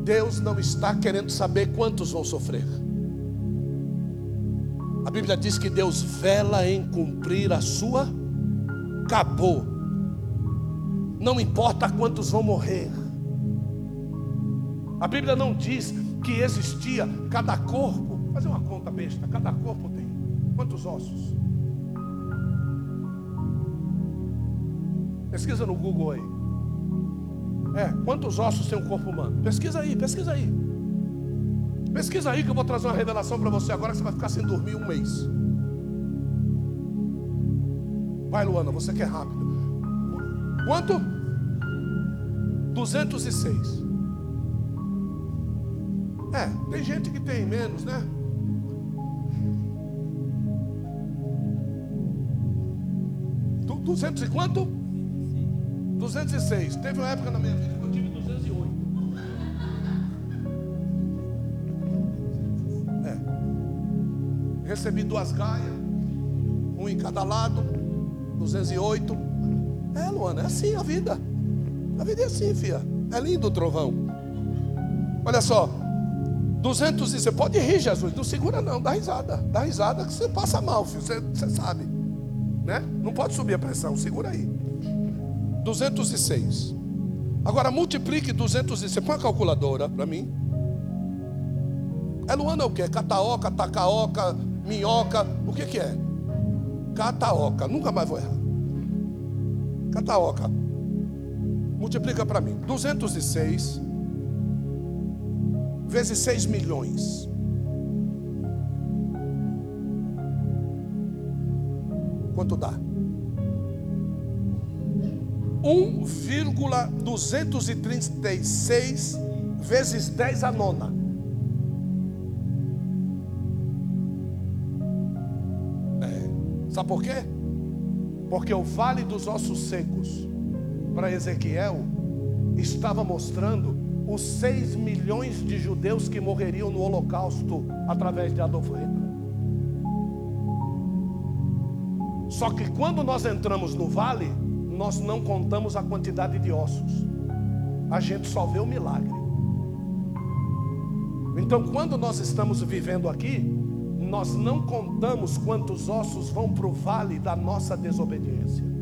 Deus não está querendo saber quantos vão sofrer. A Bíblia diz que Deus vela em cumprir a sua acabou. Não importa quantos vão morrer. A Bíblia não diz que existia cada corpo. Fazer uma conta besta, cada corpo tem quantos ossos? Pesquisa no Google aí. É, quantos ossos tem um corpo humano? Pesquisa aí, pesquisa aí. Pesquisa aí que eu vou trazer uma revelação para você agora que você vai ficar sem dormir um mês. Vai, Luana, você quer rápido. Quanto? 206. É, tem gente que tem menos, né? Du, 200 e quanto? 206. Teve uma época na minha vida que eu tive 208. É. Recebi duas gaias, um em cada lado, 208. É, Luana, é assim a vida. A vida é assim, filha. É lindo o trovão. Olha só, 200 você pode rir, Jesus, não segura não, dá risada, dá risada que você passa mal, filho, você, você sabe, né? Não pode subir a pressão, segura aí. 206. Agora multiplique 206, põe a calculadora para mim. É Luana o que? Cataoca, tacaoca, minhoca, o que que é? Cataoca, nunca mais vou errar. Cataoca. Multiplica para mim. 206 vezes 6 milhões. Quanto dá? 1,236 vezes 10 a nona. É. Sabe por quê? Porque o vale dos ossos secos, para Ezequiel, estava mostrando os 6 milhões de judeus que morreriam no holocausto através de Adolf Hitler. Só que quando nós entramos no vale, nós não contamos a quantidade de ossos. A gente só vê o milagre. Então, quando nós estamos vivendo aqui, nós não contamos quantos ossos vão para o vale da nossa desobediência.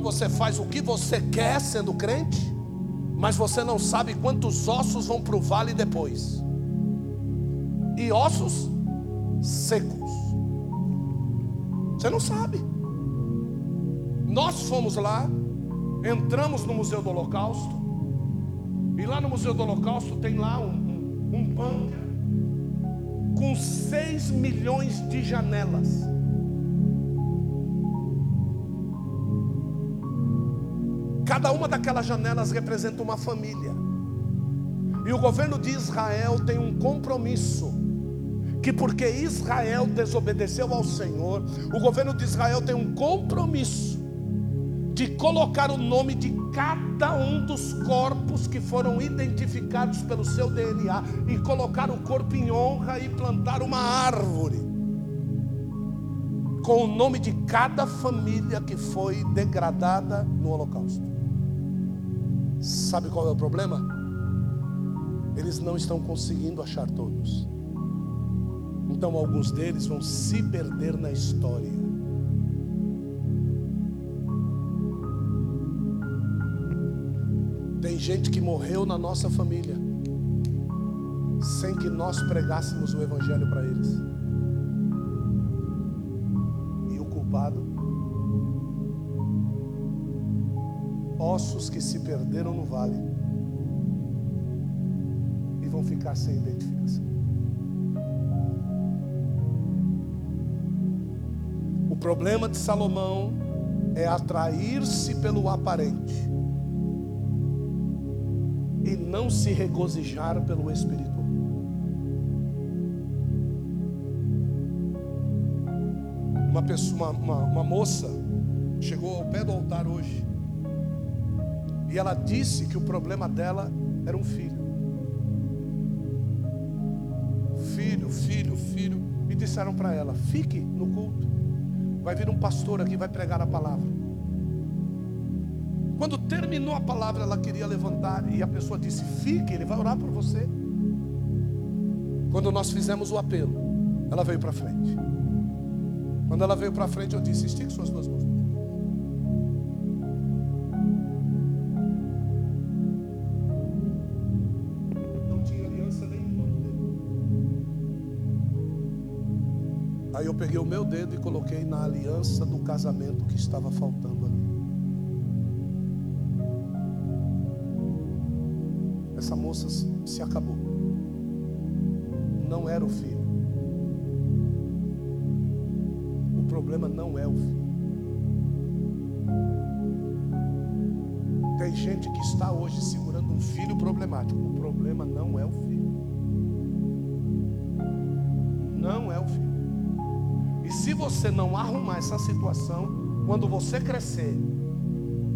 Então você faz o que você quer sendo crente, mas você não sabe quantos ossos vão para o vale depois e ossos secos. Você não sabe. Nós fomos lá, entramos no Museu do Holocausto, e lá no Museu do Holocausto tem lá um, um, um bunker com 6 milhões de janelas. Cada uma daquelas janelas representa uma família. E o governo de Israel tem um compromisso que porque Israel desobedeceu ao Senhor, o governo de Israel tem um compromisso de colocar o nome de cada um dos corpos que foram identificados pelo seu DNA e colocar o corpo em honra e plantar uma árvore com o nome de cada família que foi degradada no Holocausto. Sabe qual é o problema? Eles não estão conseguindo achar todos. Então alguns deles vão se perder na história. Tem gente que morreu na nossa família sem que nós pregássemos o evangelho para eles. Ossos que se perderam no vale e vão ficar sem identificação. problema de Salomão é atrair-se pelo aparente e não se regozijar pelo espiritual. Uma pessoa, uma, uma moça chegou ao pé do altar hoje e ela disse que o problema dela era um filho. Filho, filho, filho. E disseram para ela: fique no culto. Vai vir um pastor aqui, vai pregar a palavra. Quando terminou a palavra, ela queria levantar e a pessoa disse: Fique, ele vai orar por você. Quando nós fizemos o apelo, ela veio para frente. Quando ela veio para frente, eu disse: Estique suas duas mãos. Peguei o meu dedo e coloquei na aliança do casamento que estava faltando ali. Essa moça se acabou. Não era o filho. O problema não é o filho. Tem gente que está hoje segurando um filho problemático. O problema não é o filho. Você não arrumar essa situação, quando você crescer,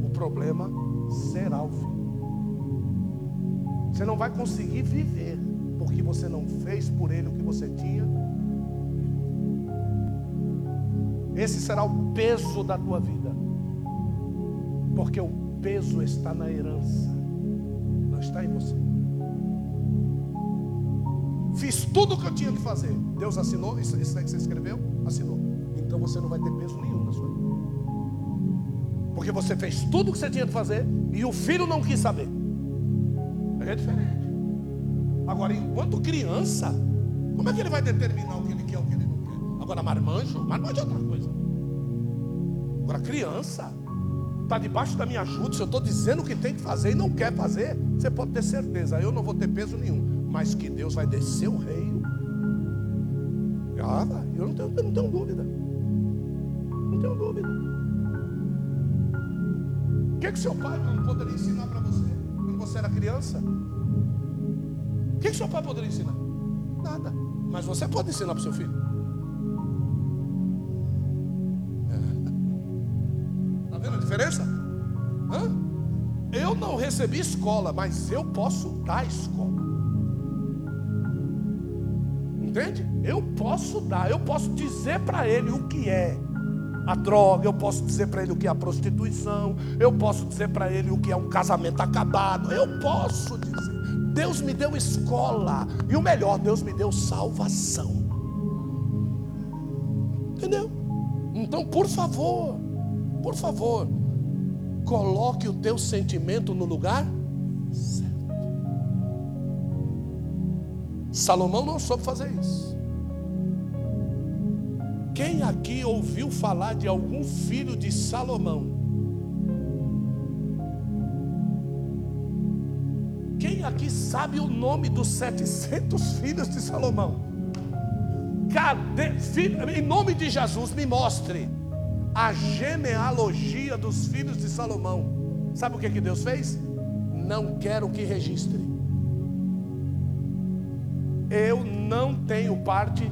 o problema será o fim. Você não vai conseguir viver, porque você não fez por ele o que você tinha. Esse será o peso da tua vida, porque o peso está na herança, não está em você. Fiz tudo o que eu tinha que fazer. Deus assinou isso, isso aí que você escreveu? Assinou. Você não vai ter peso nenhum na sua vida. Porque você fez tudo o que você tinha que fazer e o filho não quis saber. É diferente. Agora, enquanto criança, como é que ele vai determinar o que ele quer e o que ele não quer? Agora, marmanjo, marmanjo é outra coisa. Agora, criança, está debaixo da minha ajuda, se eu estou dizendo o que tem que fazer e não quer fazer, você pode ter certeza, eu não vou ter peso nenhum mas que Deus vai descer o reino. Ah, eu não tenho, eu não tenho dúvida. O que, é que seu pai não poderia ensinar para você quando você era criança? O que, é que seu pai poderia ensinar? Nada. Mas você pode ensinar para o seu filho. Está é. Tá vendo a diferença? Hã? Eu não recebi escola, mas eu posso dar escola. Entende? Eu posso dar, eu posso dizer para ele o que é, a droga, eu posso dizer para ele o que é a prostituição, eu posso dizer para ele o que é um casamento acabado, eu posso dizer. Deus me deu escola, e o melhor, Deus me deu salvação. Entendeu? Então, por favor, por favor, coloque o teu sentimento no lugar certo. Salomão não soube fazer isso. Quem aqui ouviu falar de algum filho de Salomão? Quem aqui sabe o nome dos 700 filhos de Salomão? Cadê? Em nome de Jesus, me mostre a genealogia dos filhos de Salomão. Sabe o que, que Deus fez? Não quero que registre. Eu não tenho parte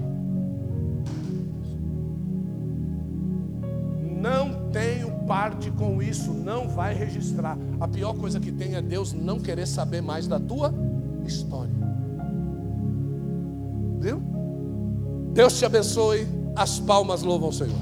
parte com isso, não vai registrar. A pior coisa que tem é Deus não querer saber mais da tua história. Viu? Deus te abençoe, as palmas louvam o Senhor.